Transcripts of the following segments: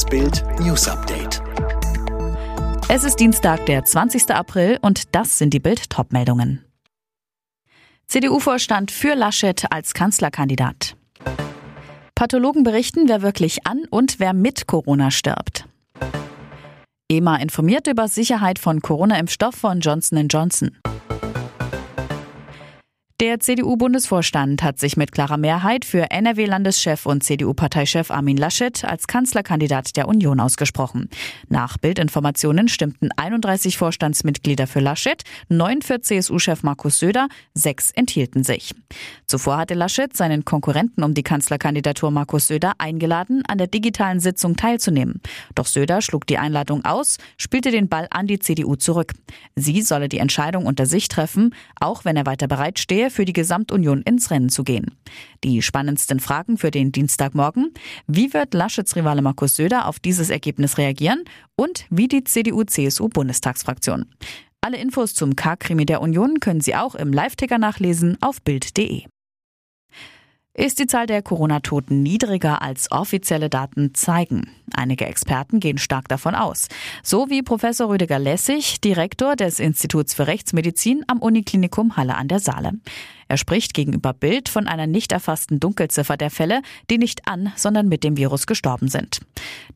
Das Bild News Update. Es ist Dienstag, der 20. April und das sind die Bild Topmeldungen. CDU-Vorstand für Laschet als Kanzlerkandidat. Pathologen berichten, wer wirklich an und wer mit Corona stirbt. EMA informiert über Sicherheit von Corona-Impfstoff von Johnson Johnson. Der CDU-Bundesvorstand hat sich mit klarer Mehrheit für NRW-Landeschef und CDU-Parteichef Armin Laschet als Kanzlerkandidat der Union ausgesprochen. Nach Bildinformationen stimmten 31 Vorstandsmitglieder für Laschet, neun für CSU-Chef Markus Söder, sechs enthielten sich. Zuvor hatte Laschet seinen Konkurrenten um die Kanzlerkandidatur Markus Söder eingeladen, an der digitalen Sitzung teilzunehmen. Doch Söder schlug die Einladung aus, spielte den Ball an die CDU zurück. Sie solle die Entscheidung unter sich treffen, auch wenn er weiter für die Gesamtunion ins Rennen zu gehen. Die spannendsten Fragen für den Dienstagmorgen. Wie wird Laschets Rivale Markus Söder auf dieses Ergebnis reagieren? Und wie die CDU-CSU-Bundestagsfraktion? Alle Infos zum K-Krimi der Union können Sie auch im Live-Ticker nachlesen auf Bild.de. Ist die Zahl der Corona-Toten niedriger als offizielle Daten zeigen? Einige Experten gehen stark davon aus. So wie Professor Rüdiger Lessig, Direktor des Instituts für Rechtsmedizin am Uniklinikum Halle an der Saale. Er spricht gegenüber Bild von einer nicht erfassten Dunkelziffer der Fälle, die nicht an, sondern mit dem Virus gestorben sind.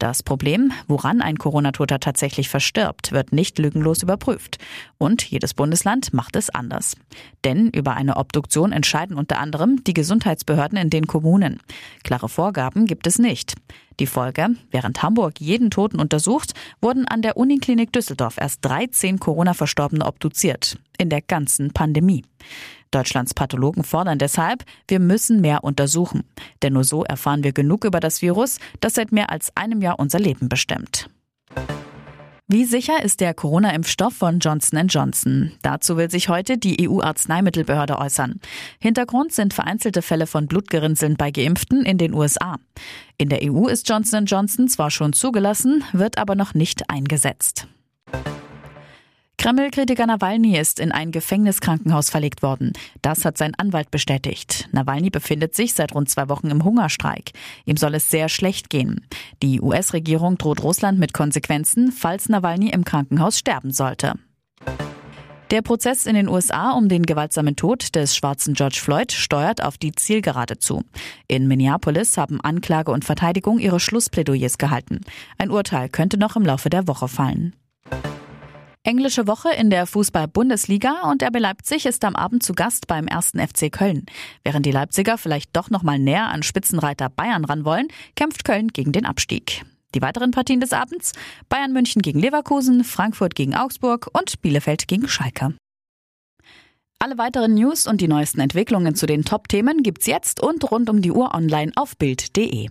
Das Problem, woran ein Corona-Toter tatsächlich verstirbt, wird nicht lügenlos überprüft. Und jedes Bundesland macht es anders. Denn über eine Obduktion entscheiden unter anderem die Gesundheitsbehörden in den Kommunen. Klare Vorgaben gibt es nicht. Die Folge, während Hamburg jeden Toten untersucht, wurden an der Uniklinik Düsseldorf erst 13 Corona-Verstorbene obduziert. In der ganzen Pandemie. Deutschlands Pathologen fordern deshalb, wir müssen mehr untersuchen. Denn nur so erfahren wir genug über das Virus, das seit mehr als einem Jahr unser Leben bestimmt. Wie sicher ist der Corona-Impfstoff von Johnson Johnson? Dazu will sich heute die EU-Arzneimittelbehörde äußern. Hintergrund sind vereinzelte Fälle von Blutgerinnseln bei Geimpften in den USA. In der EU ist Johnson Johnson zwar schon zugelassen, wird aber noch nicht eingesetzt. Kreml-Kritiker Nawalny ist in ein Gefängniskrankenhaus verlegt worden. Das hat sein Anwalt bestätigt. Nawalny befindet sich seit rund zwei Wochen im Hungerstreik. Ihm soll es sehr schlecht gehen. Die US-Regierung droht Russland mit Konsequenzen, falls Nawalny im Krankenhaus sterben sollte. Der Prozess in den USA um den gewaltsamen Tod des schwarzen George Floyd steuert auf die Zielgerade zu. In Minneapolis haben Anklage und Verteidigung ihre Schlussplädoyers gehalten. Ein Urteil könnte noch im Laufe der Woche fallen. Englische Woche in der Fußball-Bundesliga und RB Leipzig ist am Abend zu Gast beim ersten FC Köln. Während die Leipziger vielleicht doch noch mal näher an Spitzenreiter Bayern ran wollen, kämpft Köln gegen den Abstieg. Die weiteren Partien des Abends Bayern München gegen Leverkusen, Frankfurt gegen Augsburg und Bielefeld gegen Schalke. Alle weiteren News und die neuesten Entwicklungen zu den Top-Themen gibt's jetzt und rund um die Uhr online auf Bild.de.